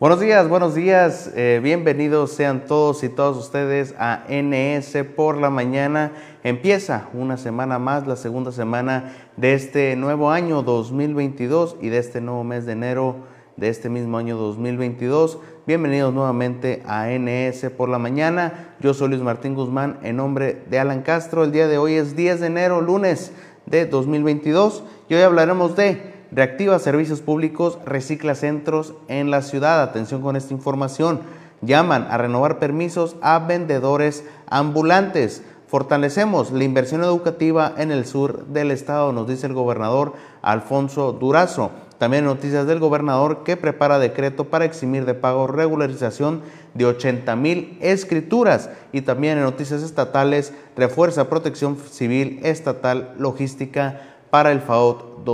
Buenos días, buenos días. Eh, bienvenidos sean todos y todas ustedes a NS por la mañana. Empieza una semana más, la segunda semana de este nuevo año 2022 y de este nuevo mes de enero de este mismo año 2022. Bienvenidos nuevamente a NS por la mañana. Yo soy Luis Martín Guzmán en nombre de Alan Castro. El día de hoy es 10 de enero, lunes de 2022 y hoy hablaremos de reactiva servicios públicos, recicla centros en la ciudad. Atención con esta información. Llaman a renovar permisos a vendedores ambulantes. Fortalecemos la inversión educativa en el sur del estado, nos dice el gobernador Alfonso Durazo. También noticias del gobernador que prepara decreto para eximir de pago regularización de 80 mil escrituras. Y también en noticias estatales refuerza protección civil estatal logística para el FAOT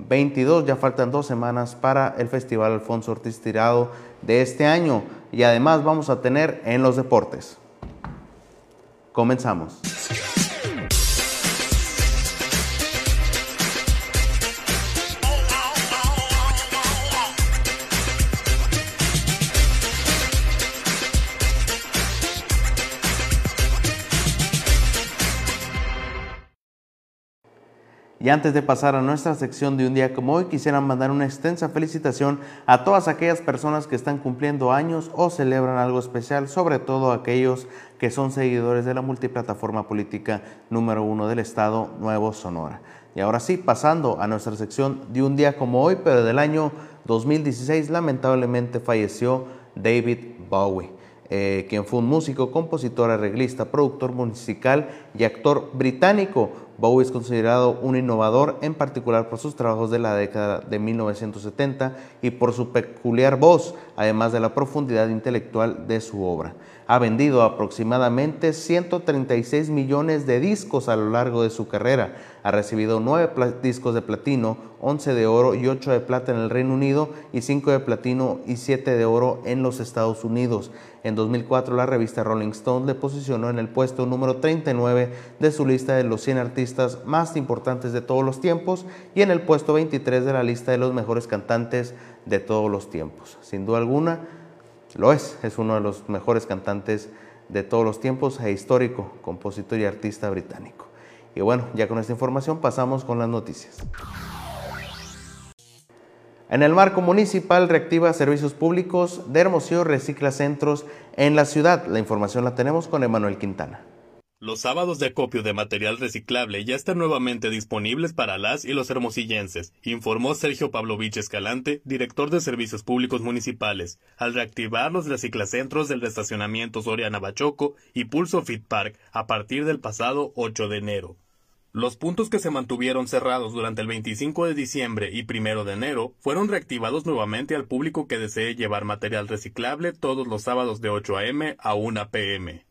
2022. Ya faltan dos semanas para el Festival Alfonso Ortiz Tirado de este año. Y además vamos a tener en los deportes. Comenzamos. Y antes de pasar a nuestra sección de un día como hoy, quisiera mandar una extensa felicitación a todas aquellas personas que están cumpliendo años o celebran algo especial, sobre todo aquellos que son seguidores de la multiplataforma política número uno del estado, Nuevo Sonora. Y ahora sí, pasando a nuestra sección de un día como hoy, pero del año 2016, lamentablemente falleció David Bowie. Eh, quien fue un músico, compositor, arreglista, productor musical y actor británico. Bowie es considerado un innovador, en particular por sus trabajos de la década de 1970 y por su peculiar voz, además de la profundidad intelectual de su obra. Ha vendido aproximadamente 136 millones de discos a lo largo de su carrera. Ha recibido 9 discos de platino, 11 de oro y 8 de plata en el Reino Unido y 5 de platino y 7 de oro en los Estados Unidos. En 2004 la revista Rolling Stone le posicionó en el puesto número 39 de su lista de los 100 artistas más importantes de todos los tiempos y en el puesto 23 de la lista de los mejores cantantes de todos los tiempos. Sin duda alguna, lo es, es uno de los mejores cantantes de todos los tiempos e histórico, compositor y artista británico. Y bueno, ya con esta información pasamos con las noticias. En el marco municipal reactiva servicios públicos de Hermosillo recicla centros en la ciudad. La información la tenemos con Emanuel Quintana. Los sábados de acopio de material reciclable ya están nuevamente disponibles para las y los hermosillenses, informó Sergio Pavlovich Escalante, director de Servicios Públicos Municipales, al reactivar los reciclacentros del estacionamiento Soriana Bachoco y Pulso Fit Park a partir del pasado 8 de enero. Los puntos que se mantuvieron cerrados durante el 25 de diciembre y 1 de enero fueron reactivados nuevamente al público que desee llevar material reciclable todos los sábados de 8 a.m. a 1 p.m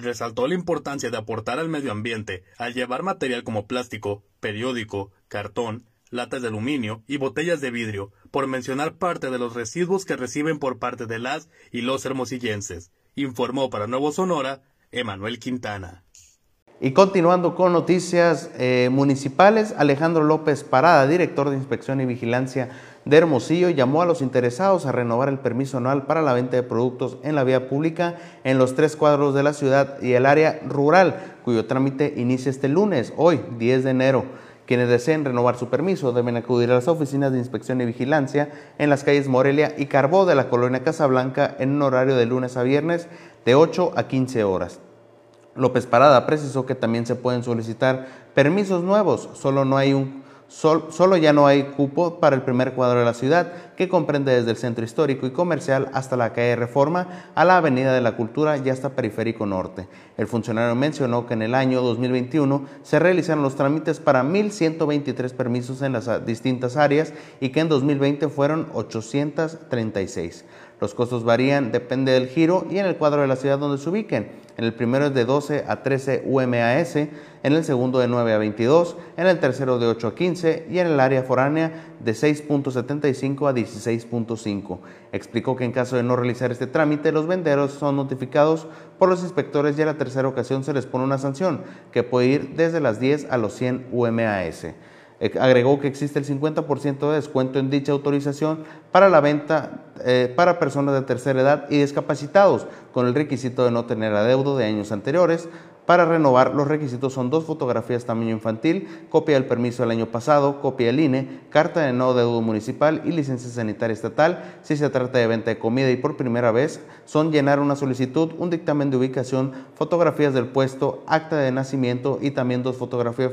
resaltó la importancia de aportar al medio ambiente al llevar material como plástico, periódico, cartón, latas de aluminio y botellas de vidrio, por mencionar parte de los residuos que reciben por parte de las y los hermosillenses, informó para Nuevo Sonora Emanuel Quintana. Y continuando con noticias eh, municipales, Alejandro López Parada, director de Inspección y Vigilancia de Hermosillo llamó a los interesados a renovar el permiso anual para la venta de productos en la vía pública en los tres cuadros de la ciudad y el área rural, cuyo trámite inicia este lunes, hoy, 10 de enero. Quienes deseen renovar su permiso deben acudir a las oficinas de inspección y vigilancia en las calles Morelia y Carbó de la colonia Casablanca en un horario de lunes a viernes de 8 a 15 horas. López Parada precisó que también se pueden solicitar permisos nuevos, solo no hay un solo ya no hay cupo para el primer cuadro de la ciudad, que comprende desde el centro histórico y comercial hasta la calle Reforma, a la Avenida de la Cultura y hasta Periférico Norte. El funcionario mencionó que en el año 2021 se realizaron los trámites para 1.123 permisos en las distintas áreas y que en 2020 fueron 836. Los costos varían, depende del giro y en el cuadro de la ciudad donde se ubiquen. En el primero es de 12 a 13 UMAS, en el segundo de 9 a 22, en el tercero de 8 a 15 y en el área foránea de 6.75 a 16.5. Explicó que en caso de no realizar este trámite, los venderos son notificados por los inspectores y a la tercera ocasión se les pone una sanción que puede ir desde las 10 a los 100 UMAS. Agregó que existe el 50% de descuento en dicha autorización para la venta eh, para personas de tercera edad y discapacitados, con el requisito de no tener adeudo de años anteriores, para renovar, los requisitos son dos fotografías tamaño infantil, copia del permiso del año pasado, copia del INE, carta de no deuda municipal y licencia sanitaria estatal. Si se trata de venta de comida y por primera vez, son llenar una solicitud, un dictamen de ubicación, fotografías del puesto, acta de nacimiento y también dos fotografías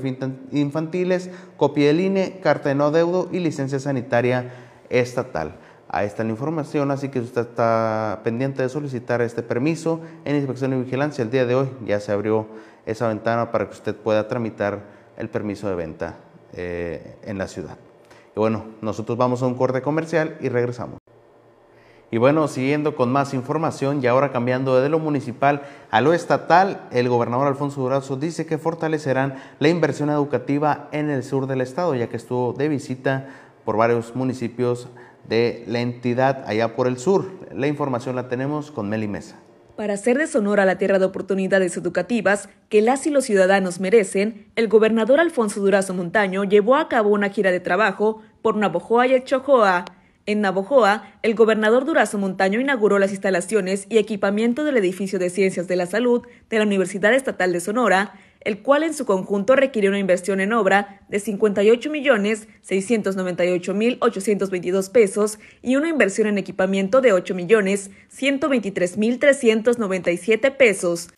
infantiles, copia del INE, carta de no deuda y licencia sanitaria estatal. Ahí está la información, así que usted está pendiente de solicitar este permiso en inspección y vigilancia. El día de hoy ya se abrió esa ventana para que usted pueda tramitar el permiso de venta eh, en la ciudad. Y bueno, nosotros vamos a un corte comercial y regresamos. Y bueno, siguiendo con más información y ahora cambiando de lo municipal a lo estatal, el gobernador Alfonso Durazo dice que fortalecerán la inversión educativa en el sur del estado, ya que estuvo de visita por varios municipios de la entidad allá por el sur. La información la tenemos con Meli Mesa. Para hacer de Sonora la tierra de oportunidades educativas que las y los ciudadanos merecen, el gobernador Alfonso Durazo Montaño llevó a cabo una gira de trabajo por Navojoa y Echojoa. En Navojoa, el gobernador Durazo Montaño inauguró las instalaciones y equipamiento del edificio de Ciencias de la Salud de la Universidad Estatal de Sonora el cual en su conjunto requiere una inversión en obra de 58.698.822 pesos y una inversión en equipamiento de 8.123.397 pesos.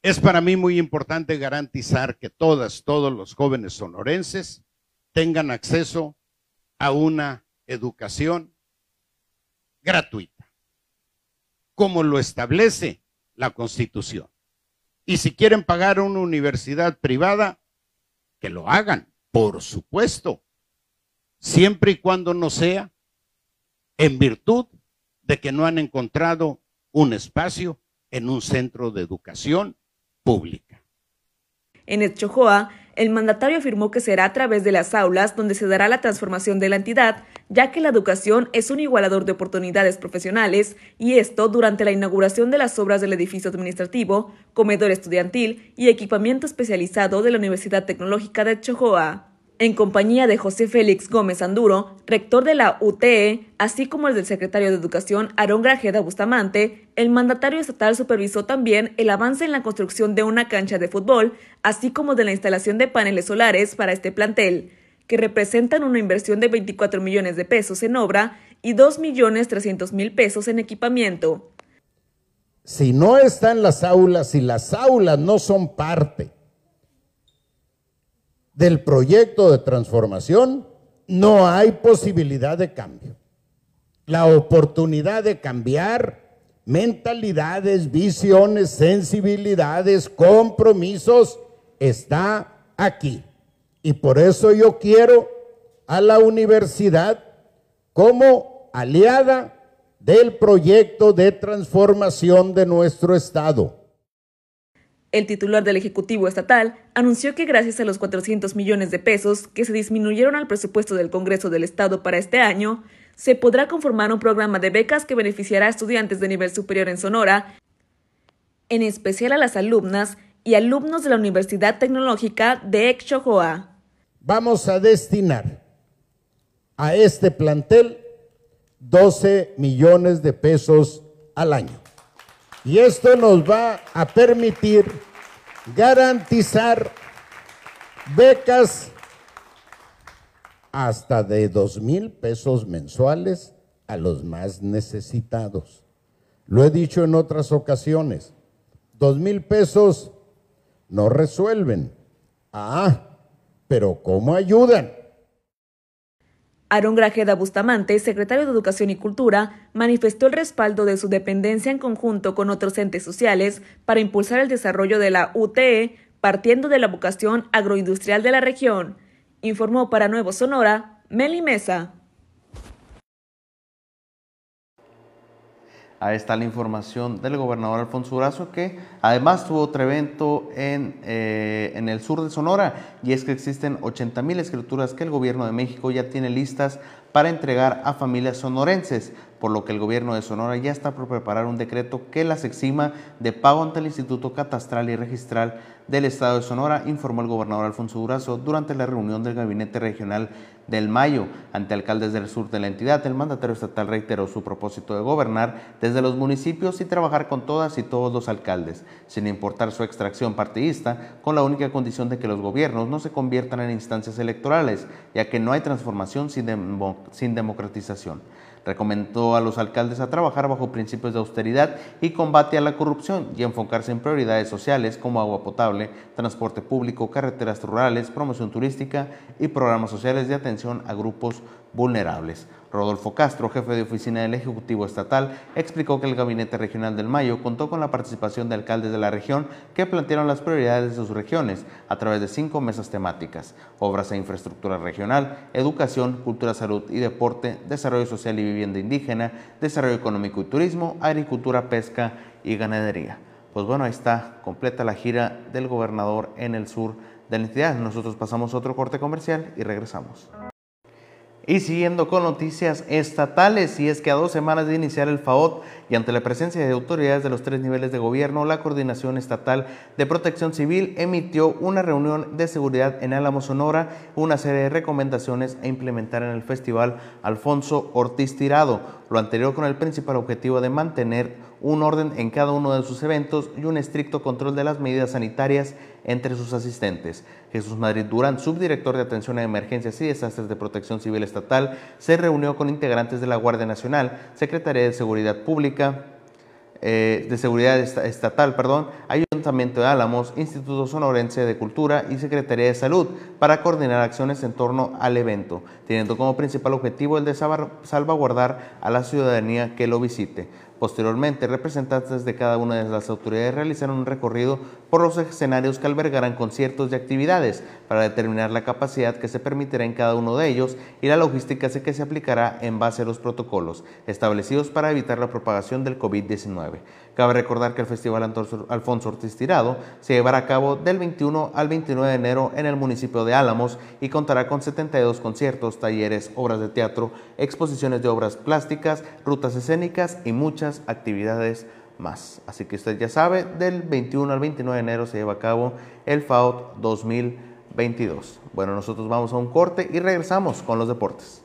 Es para mí muy importante garantizar que todas, todos los jóvenes sonorenses tengan acceso a una educación gratuita, como lo establece la Constitución. Y si quieren pagar una universidad privada, que lo hagan, por supuesto, siempre y cuando no sea en virtud de que no han encontrado un espacio en un centro de educación pública. En Etchojoa, el mandatario afirmó que será a través de las aulas donde se dará la transformación de la entidad, ya que la educación es un igualador de oportunidades profesionales, y esto durante la inauguración de las obras del edificio administrativo, comedor estudiantil y equipamiento especializado de la Universidad Tecnológica de Chojoa en compañía de José Félix Gómez Anduro, rector de la UTE, así como el del secretario de Educación Aarón Grajeda Bustamante, el mandatario estatal supervisó también el avance en la construcción de una cancha de fútbol, así como de la instalación de paneles solares para este plantel, que representan una inversión de 24 millones de pesos en obra y 2 millones 300 mil pesos en equipamiento. Si no están las aulas, si las aulas no son parte del proyecto de transformación, no hay posibilidad de cambio. La oportunidad de cambiar mentalidades, visiones, sensibilidades, compromisos está aquí. Y por eso yo quiero a la universidad como aliada del proyecto de transformación de nuestro Estado. El titular del Ejecutivo Estatal anunció que gracias a los 400 millones de pesos que se disminuyeron al presupuesto del Congreso del Estado para este año, se podrá conformar un programa de becas que beneficiará a estudiantes de nivel superior en Sonora, en especial a las alumnas y alumnos de la Universidad Tecnológica de Exchojoa. Vamos a destinar a este plantel 12 millones de pesos al año. Y esto nos va a permitir garantizar becas hasta de dos mil pesos mensuales a los más necesitados. Lo he dicho en otras ocasiones, dos mil pesos no resuelven. Ah, pero ¿cómo ayudan? Aaron Grajeda Bustamante, secretario de Educación y Cultura, manifestó el respaldo de su dependencia en conjunto con otros entes sociales para impulsar el desarrollo de la UTE, partiendo de la vocación agroindustrial de la región. Informó para Nuevo Sonora, Meli Mesa. Ahí está la información del gobernador Alfonso Durazo, que además tuvo otro evento en, eh, en el sur de Sonora, y es que existen 80 mil escrituras que el gobierno de México ya tiene listas para entregar a familias sonorenses, por lo que el gobierno de Sonora ya está por preparar un decreto que las exima de pago ante el Instituto Catastral y Registral del Estado de Sonora, informó el gobernador Alfonso Durazo durante la reunión del Gabinete Regional del Mayo. Ante alcaldes del sur de la entidad, el mandatario estatal reiteró su propósito de gobernar desde los municipios y trabajar con todas y todos los alcaldes, sin importar su extracción partidista, con la única condición de que los gobiernos no se conviertan en instancias electorales, ya que no hay transformación sin, sin democratización. Recomendó a los alcaldes a trabajar bajo principios de austeridad y combate a la corrupción y enfocarse en prioridades sociales como agua potable, transporte público, carreteras rurales, promoción turística y programas sociales de atención a grupos vulnerables. Rodolfo Castro, jefe de oficina del Ejecutivo Estatal, explicó que el Gabinete Regional del Mayo contó con la participación de alcaldes de la región que plantearon las prioridades de sus regiones a través de cinco mesas temáticas, obras e infraestructura regional, educación, cultura, salud y deporte, desarrollo social y vivienda indígena, desarrollo económico y turismo, agricultura, pesca y ganadería. Pues bueno, ahí está completa la gira del gobernador en el sur de la entidad. Nosotros pasamos otro corte comercial y regresamos. Y siguiendo con noticias estatales, y es que a dos semanas de iniciar el FAOT y ante la presencia de autoridades de los tres niveles de gobierno, la Coordinación Estatal de Protección Civil emitió una reunión de seguridad en Álamo, Sonora, una serie de recomendaciones a implementar en el Festival Alfonso Ortiz Tirado, lo anterior con el principal objetivo de mantener un orden en cada uno de sus eventos y un estricto control de las medidas sanitarias entre sus asistentes. Jesús Madrid Durán, subdirector de Atención a Emergencias y Desastres de Protección Civil Estatal, se reunió con integrantes de la Guardia Nacional, Secretaría de Seguridad Pública, eh, de Seguridad Estatal, perdón, Ayuntamiento de Álamos, Instituto Sonorense de Cultura y Secretaría de Salud para coordinar acciones en torno al evento, teniendo como principal objetivo el de salvaguardar a la ciudadanía que lo visite. Posteriormente, representantes de cada una de las autoridades realizaron un recorrido por los escenarios que albergarán conciertos y actividades para determinar la capacidad que se permitirá en cada uno de ellos y la logística que se aplicará en base a los protocolos establecidos para evitar la propagación del COVID-19. Cabe recordar que el Festival Alfonso Ortiz Tirado se llevará a cabo del 21 al 29 de enero en el municipio de Álamos y contará con 72 conciertos, talleres, obras de teatro, exposiciones de obras plásticas, rutas escénicas y muchas actividades más. Así que usted ya sabe, del 21 al 29 de enero se lleva a cabo el FAOT 2022. Bueno, nosotros vamos a un corte y regresamos con los deportes.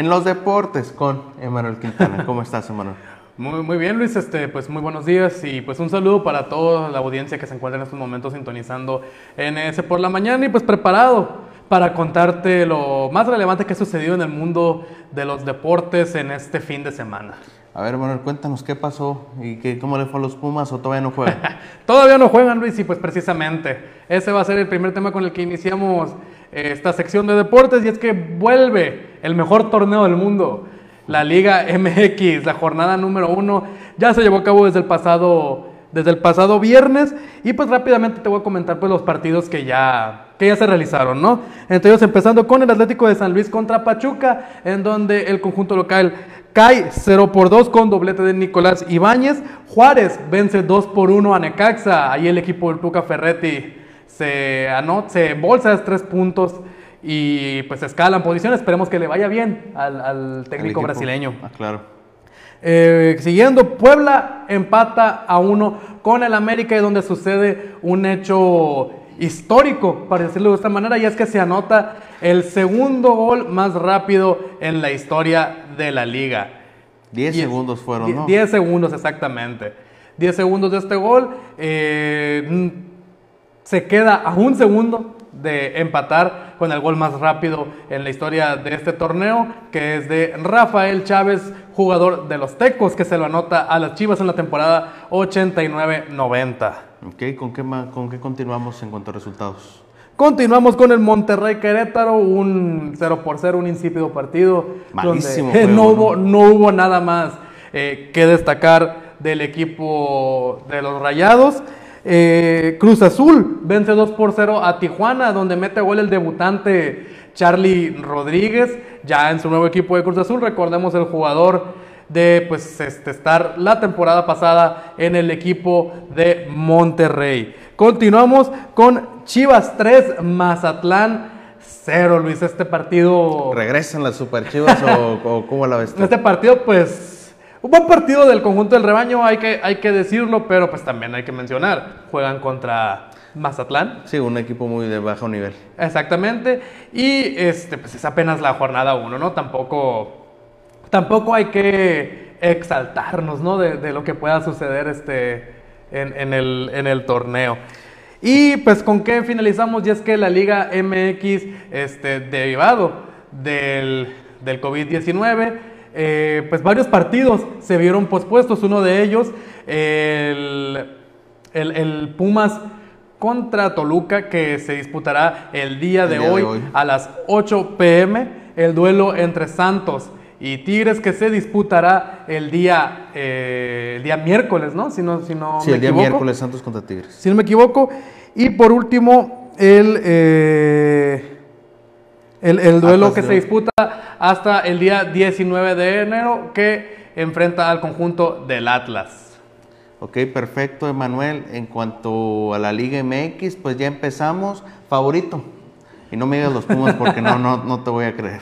En los deportes con Emanuel Quintana. ¿Cómo estás, Emanuel? Muy, muy bien, Luis. Este, pues muy buenos días y pues un saludo para toda la audiencia que se encuentra en estos momentos sintonizando en ese por la mañana y pues preparado para contarte lo más relevante que ha sucedido en el mundo de los deportes en este fin de semana. A ver, bueno, cuéntanos qué pasó y qué, cómo le fue a los Pumas o todavía no juegan. todavía no juegan, Luis, y pues precisamente ese va a ser el primer tema con el que iniciamos eh, esta sección de deportes y es que vuelve el mejor torneo del mundo la Liga MX, la jornada número uno, ya se llevó a cabo desde el pasado, desde el pasado viernes y pues rápidamente te voy a comentar pues los partidos que ya, que ya se realizaron, ¿no? Entonces empezando con el Atlético de San Luis contra Pachuca, en donde el conjunto local cae 0 por 2 con doblete de Nicolás Ibáñez, Juárez vence 2 por 1 a Necaxa, ahí el equipo del Tuca Ferretti se, anota, se bolsa tres puntos y pues escalan posiciones. Esperemos que le vaya bien al, técnico brasileño. Ah, claro. Eh, siguiendo, Puebla empata a uno con el América y donde sucede un hecho histórico, para decirlo de esta manera, y es que se anota el segundo gol más rápido en la historia de la liga. Diez segundos fueron, ¿no? Diez segundos, exactamente. Diez segundos de este gol. Eh, se queda a un segundo de empatar con el gol más rápido en la historia de este torneo, que es de Rafael Chávez, jugador de los Tecos, que se lo anota a las Chivas en la temporada 89-90. Ok, ¿con qué, ¿con qué continuamos en cuanto a resultados? Continuamos con el Monterrey Querétaro, un 0 por 0, un insípido partido. Malísimo donde no, hubo, no hubo nada más eh, que destacar del equipo de los Rayados. Eh, Cruz Azul vence 2 por 0 a Tijuana, donde mete gol el debutante Charlie Rodríguez, ya en su nuevo equipo de Cruz Azul. Recordemos el jugador de pues este, estar la temporada pasada en el equipo de Monterrey. Continuamos con Chivas 3, Mazatlán 0, Luis. Este partido... ¿Regresan las Super Chivas o, o cómo la ves? tú? Este partido pues... Un buen partido del conjunto del rebaño, hay que, hay que decirlo, pero pues también hay que mencionar. Juegan contra Mazatlán. Sí, un equipo muy de bajo nivel. Exactamente. Y este, pues es apenas la jornada 1, ¿no? Tampoco, tampoco hay que exaltarnos, ¿no? De, de lo que pueda suceder este, en, en el, en el torneo. Y pues con qué finalizamos, y es que la Liga MX, este, derivado del, del COVID-19, eh, pues varios partidos se vieron pospuestos. Uno de ellos, el, el- el Pumas contra Toluca, que se disputará el día, de, día de hoy, hoy. a las 8 pm. El duelo entre Santos y Tigres, que se disputará el día, eh, el día miércoles, ¿no? Si no, si no Sí, me el día equivoco miércoles Santos contra Tigres. si no me equivoco. Y por último, el, eh, el, el duelo Atlas que de se disputa hasta el día 19 de enero, que enfrenta al conjunto del Atlas. Ok, perfecto, Emanuel. En cuanto a la Liga MX, pues ya empezamos. Favorito. Y no me digas los Pumas porque no, no, no te voy a creer.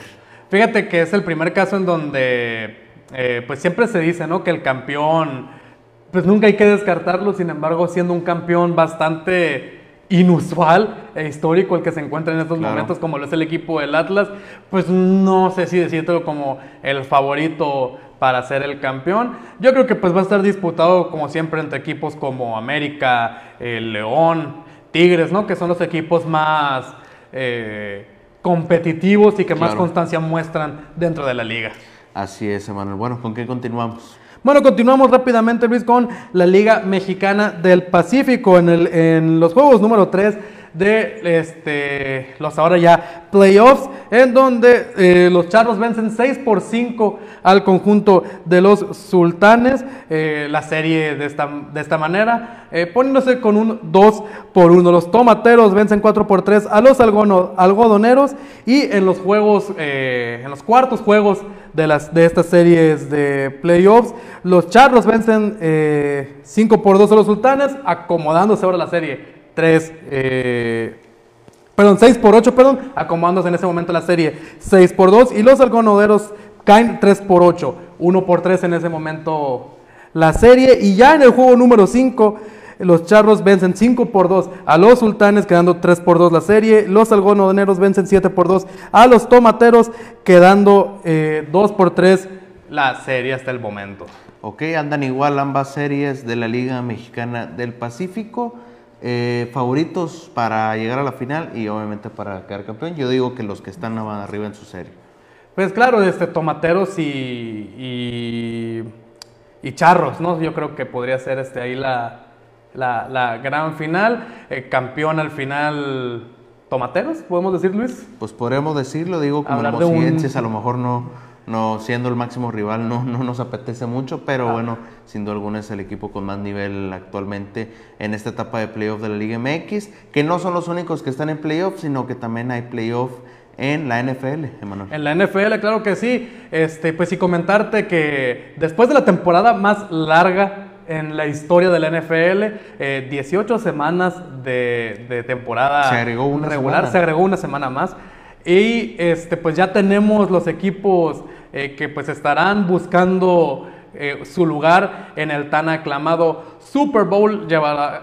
Fíjate que es el primer caso en donde, eh, pues siempre se dice, ¿no? Que el campeón, pues nunca hay que descartarlo, sin embargo, siendo un campeón bastante inusual e histórico el que se encuentra en estos Claro. momentos, como lo es el equipo del Atlas, pues no sé si decírtelo como el favorito para ser el campeón. Yo creo que pues va a estar disputado como siempre entre equipos como América, eh, León, Tigres, ¿no? Que son los equipos más eh, competitivos y que más constancia muestran dentro de la liga. Así es, Emanuel. Bueno, ¿con qué continuamos? Bueno, continuamos rápidamente, Luis, con la Liga Mexicana del Pacífico en, el- en los juegos número 3 de este, los ahora ya playoffs, en donde eh, los charros vencen 6 por 5 al conjunto de los sultanes. Eh, la serie de esta, de esta manera, eh, poniéndose con un 2 por 1. Los tomateros vencen 4 por 3 a los algono- algodoneros y en los juegos, eh, en los cuartos juegos de, las, de estas series de playoffs. Los Charros vencen 5 por 2 a los Sultanes, acomodándose ahora la serie 3, eh, perdón, 6 por 8, perdón, acomodándose en ese momento la serie 6 por 2 y los algodoneros caen 3 por 8, 1 por 3 en ese momento la serie y ya en el juego número 5 los charros vencen 5 por 2 a los sultanes, quedando 3 por 2 la serie. Los algodoneros vencen 7 por 2 a los tomateros, quedando eh, 2 por 3 la serie hasta el momento. Ok, andan igual ambas series de la Liga Mexicana del Pacífico. Eh, favoritos para llegar a la final y obviamente para quedar campeón. Yo digo que los que están arriba en su serie. Pues claro, este, tomateros y, y, y charros, ¿no? Yo creo que podría ser este, ahí la, la, la gran final. Eh, campeón al final, tomateros, podemos decir, Luis. Pues podremos decirlo, digo, como Hablar de un- a lo mejor no, no siendo el máximo rival no, no nos apetece mucho, pero Ah. bueno, sin duda alguna es el equipo con más nivel actualmente en esta etapa de playoff de la Liga MX, que no son los únicos que están en playoff, sino que también hay playoff en la NFL, Emanuel. En la NFL, claro que sí. Este, pues y comentarte que después de la temporada más larga en la historia de la NFL, eh, 18 semanas de, de temporada Se agregó una regular, semana. se agregó una semana más. Y este, pues ya tenemos los equipos eh, que pues estarán buscando eh, su lugar en el tan aclamado Super Bowl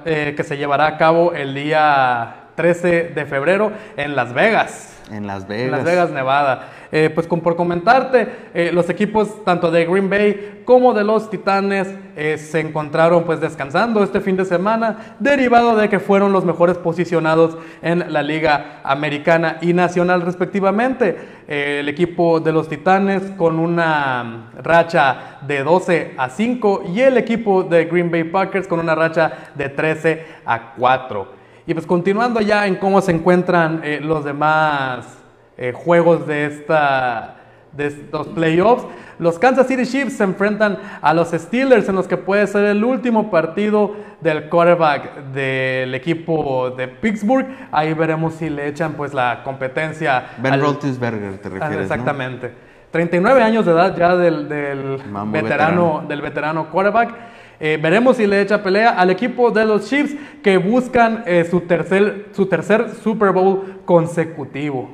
eh, que se llevará a cabo el día 13 de febrero en Las Vegas. En Las En Vegas. Las Vegas, Nevada. Eh, pues con, por comentarte, eh, los equipos tanto de Green Bay como de los Titanes eh, se encontraron pues descansando este fin de semana, derivado de que fueron los mejores posicionados en la Liga Americana y Nacional respectivamente. El equipo de los Titanes con una racha de 12 a 5 y el equipo de Green Bay Packers con una racha de 13 a 4. Y pues continuando ya en cómo se encuentran eh, los demás eh, juegos de, esta, de estos playoffs, los Kansas City Chiefs se enfrentan a los Steelers en los que puede ser el último partido del quarterback del equipo de Pittsburgh. Ahí veremos si le echan pues la competencia. Ben al- Roethlisberger, te refieres, ¿no? Exactamente. 39 años de edad ya del, del veterano, veterano. del veterano quarterback. Eh, veremos si le echa pelea al equipo de los Chiefs que buscan eh, su, tercer, su tercer Super Bowl consecutivo.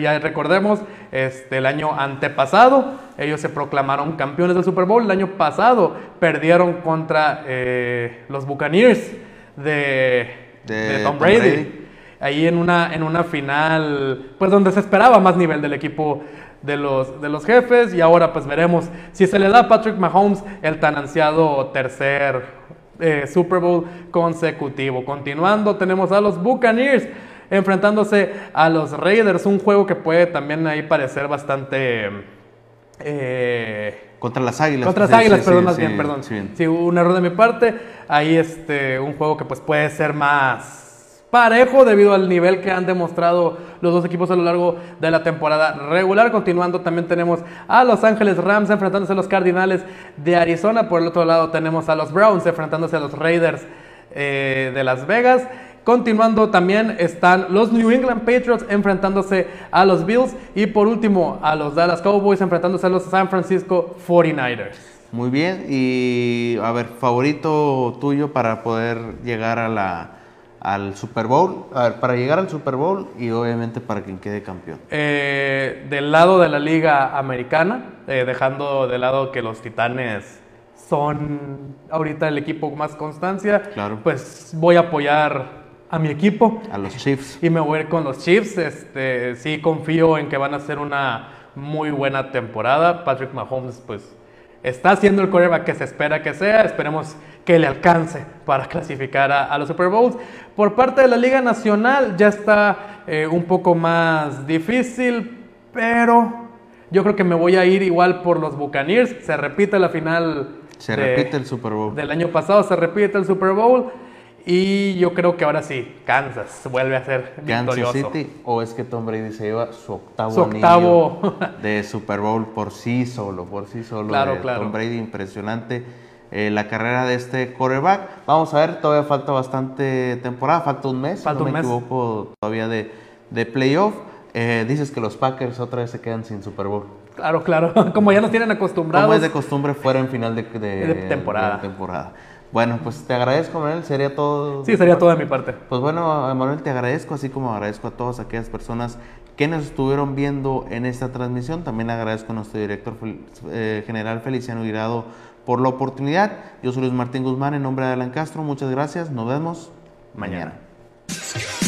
Ya recordemos, este, el año antepasado ellos se proclamaron campeones del Super Bowl. El año pasado perdieron contra eh, los Buccaneers de, De de Tom Tom Brady. Ahí en una, en una final, pues donde se esperaba más nivel del equipo de los, de los jefes. Y ahora pues veremos si se le da a Patrick Mahomes el tan ansiado tercer eh, Super Bowl consecutivo. Continuando, tenemos a los Buccaneers enfrentándose a los Raiders. Un juego que puede también ahí parecer bastante... eh, Contra las águilas. contra las Sí, águilas, sí, perdón, sí, más bien, perdón. sí, un error de mi parte. Ahí este, un juego que pues puede ser más parejo debido al nivel que han demostrado los dos equipos a lo largo de la temporada regular. Continuando también tenemos a Los Ángeles Rams enfrentándose a los Cardinales de Arizona. Por el otro lado tenemos a los Browns enfrentándose a los Raiders eh, de Las Vegas. Continuando también están los New England Patriots enfrentándose a los Bills y por último a los Dallas Cowboys enfrentándose a los San Francisco 49ers. Muy bien, y a ver, favorito tuyo para poder llegar a la, al Super Bowl, a ver, para llegar al Super Bowl y obviamente para quien quede campeón. Eh, del lado de la liga americana, eh, dejando de lado que los Titanes son ahorita el equipo con más constancia, Claro. pues voy a apoyar a mi equipo A los Chiefs. y me voy a ir con los Chiefs. Este, sí confío en que van a hacer una muy buena temporada. Patrick Mahomes, pues, está haciendo el quarterback que se espera que sea. Esperemos que le alcance para clasificar a, a los Super Bowls. Por parte de la Liga Nacional ya está eh, un poco más difícil, pero yo creo que me voy a ir igual por los Buccaneers. Se repite la final. Se de- repite el Super Bowl. del año pasado se repite el Super Bowl y yo creo que ahora sí, Kansas vuelve a ser Kansas victorioso. City o es que Tom Brady se lleva su octavo, Su octavo. de Super Bowl por sí solo, por sí solo. Claro, de claro. Tom Brady, impresionante eh, la carrera de este quarterback. Vamos a ver, todavía falta bastante temporada, falta un mes, si Falta no un me mes. equivoco, todavía de, de playoff. Eh, dices que los Packers otra vez se quedan sin Super Bowl. Claro, claro, como ya nos tienen acostumbrados. Como es de costumbre fuera en final de, de- De temporada. de temporada. Bueno, pues te agradezco, Manuel. Sería todo. Sí, sería todo de mi parte. Pues bueno, Manuel, te agradezco, así como agradezco a todas aquellas personas que nos estuvieron viendo en esta transmisión. También agradezco a nuestro director eh, general Feliciano Guirado por la oportunidad. Yo soy Luis Martín Guzmán, en nombre de Alan Castro. Muchas gracias. Nos vemos mañana. Mañana.